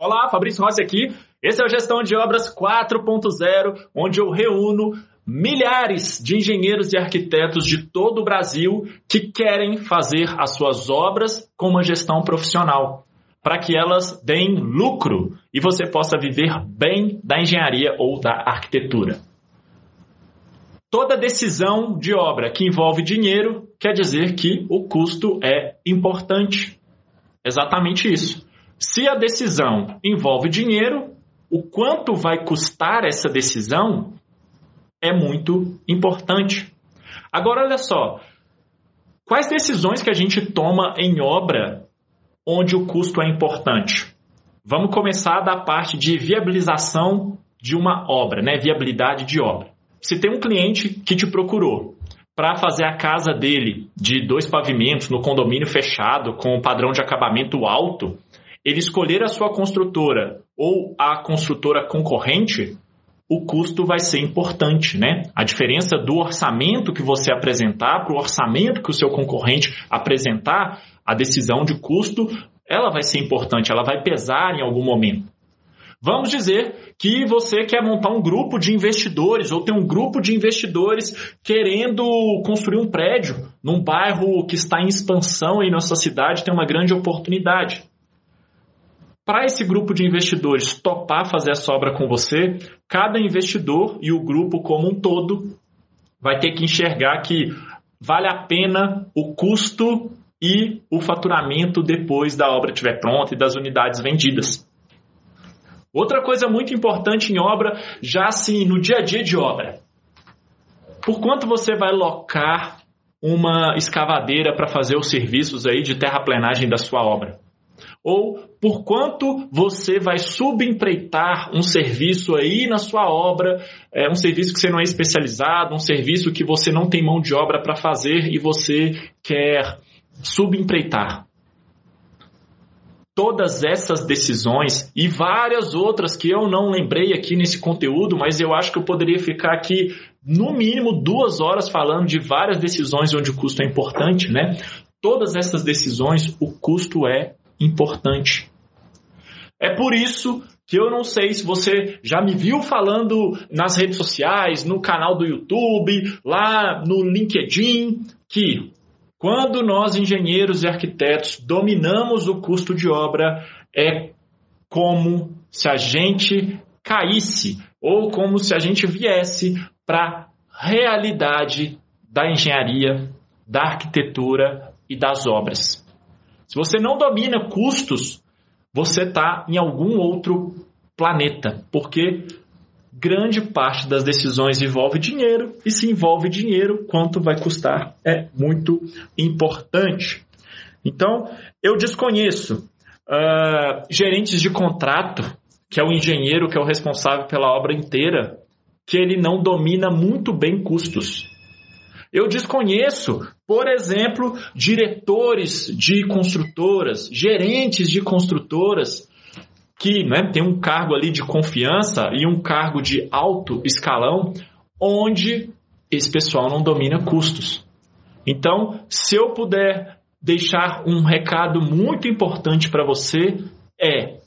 Olá, Fabrício Rossi aqui. Esse é o Gestão de Obras 4.0, onde eu reúno milhares de engenheiros e arquitetos de todo o Brasil que querem fazer as suas obras com uma gestão profissional, para que elas deem lucro e você possa viver bem da engenharia ou da arquitetura. Toda decisão de obra que envolve dinheiro quer dizer que o custo é importante. Exatamente isso. Se a decisão envolve dinheiro, o quanto vai custar essa decisão é muito importante. Agora, olha só. Quais decisões que a gente toma em obra onde o custo é importante? Vamos começar da parte de viabilização de uma obra, né? Viabilidade de obra. Se tem um cliente que te procurou para fazer a casa dele de dois pavimentos no condomínio fechado com um padrão de acabamento alto, ele escolher a sua construtora ou a construtora concorrente, o custo vai ser importante, né? A diferença do orçamento que você apresentar para o orçamento que o seu concorrente apresentar, a decisão de custo, ela vai ser importante, ela vai pesar em algum momento. Vamos dizer que você quer montar um grupo de investidores ou tem um grupo de investidores querendo construir um prédio num bairro que está em expansão e nossa cidade tem uma grande oportunidade. Para esse grupo de investidores topar fazer essa obra com você, cada investidor e o grupo como um todo vai ter que enxergar que vale a pena o custo e o faturamento depois da obra estiver pronta e das unidades vendidas. Outra coisa muito importante em obra, já assim, no dia a dia de obra. Por quanto você vai locar uma escavadeira para fazer os serviços aí de terraplenagem da sua obra? Ou por quanto você vai subempreitar um serviço aí na sua obra, é um serviço que você não é especializado, um serviço que você não tem mão de obra para fazer e você quer subempreitar. Todas essas decisões e várias outras que eu não lembrei aqui nesse conteúdo, mas eu acho que eu poderia ficar aqui no mínimo duas horas falando de várias decisões onde o custo é importante, né? Todas essas decisões, o custo é importante. É por isso que eu não sei se você já me viu falando nas redes sociais, no canal do YouTube, lá no LinkedIn, que quando nós engenheiros e arquitetos dominamos o custo de obra, é como se a gente caísse ou como se a gente viesse para a realidade da engenharia, da arquitetura e das obras. Se você não domina custos, você está em algum outro planeta, porque grande parte das decisões envolve dinheiro e se envolve dinheiro, quanto vai custar é muito importante. Então, eu desconheço uh, gerentes de contrato, que é o engenheiro que é o responsável pela obra inteira, que ele não domina muito bem custos. Eu desconheço, por exemplo, diretores de construtoras, gerentes de construtoras que né, tem um cargo ali de confiança e um cargo de alto escalão, onde esse pessoal não domina custos. Então, se eu puder deixar um recado muito importante para você, é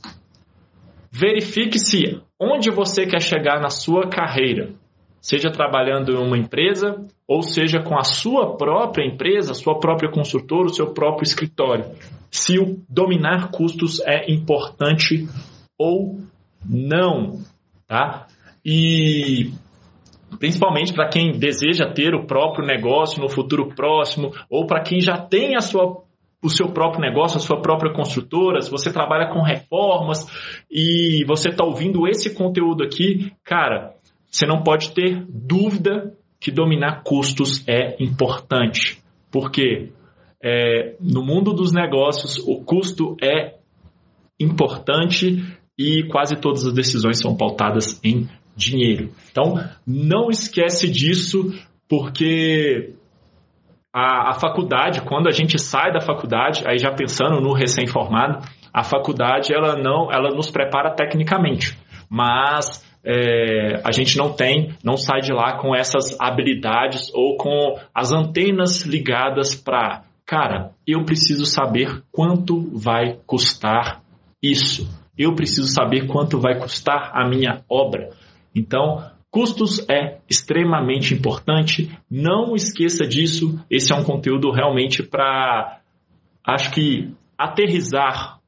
verifique se onde você quer chegar na sua carreira seja trabalhando em uma empresa ou seja com a sua própria empresa, sua própria consultora, o seu próprio escritório. Se o dominar custos é importante ou não, tá? E principalmente para quem deseja ter o próprio negócio no futuro próximo ou para quem já tem a sua o seu próprio negócio, a sua própria construtora, se você trabalha com reformas e você está ouvindo esse conteúdo aqui, cara, você não pode ter dúvida que dominar custos é importante, porque é, no mundo dos negócios o custo é importante e quase todas as decisões são pautadas em dinheiro. Então, não esquece disso, porque a, a, faculdade, quando a gente sai da faculdade, aí já pensando no recém-formado, a faculdade ela não, ela nos prepara tecnicamente, mas é, a gente não tem, não sai de lá com essas habilidades ou com as antenas ligadas para, cara, eu preciso saber quanto vai custar isso. eu preciso saber quanto vai custar a minha obra. Então, custos é extremamente importante. Não esqueça disso. Esse é um conteúdo realmente para, acho que, aterrizar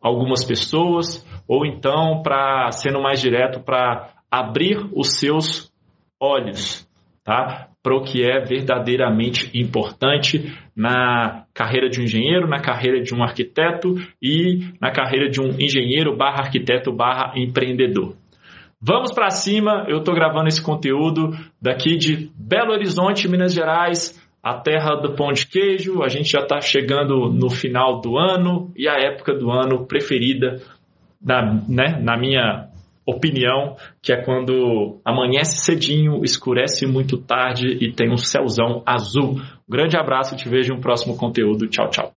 algumas pessoas, ou então, para, sendo mais direto, para abrir os seus olhos, tá? Para o que é verdadeiramente importante na carreira de um engenheiro, na carreira de um arquiteto e na carreira de um engenheiro barra arquiteto barra empreendedor. Vamos para cima, eu estou gravando esse conteúdo daqui de Belo Horizonte, Minas Gerais, a terra do pão de queijo. A gente já está chegando no final do ano e a época do ano preferida, na, né, na minha opinião, que é quando amanhece cedinho, escurece muito tarde e tem um céuzão azul. Um grande abraço, te vejo no próximo conteúdo. Tchau, tchau.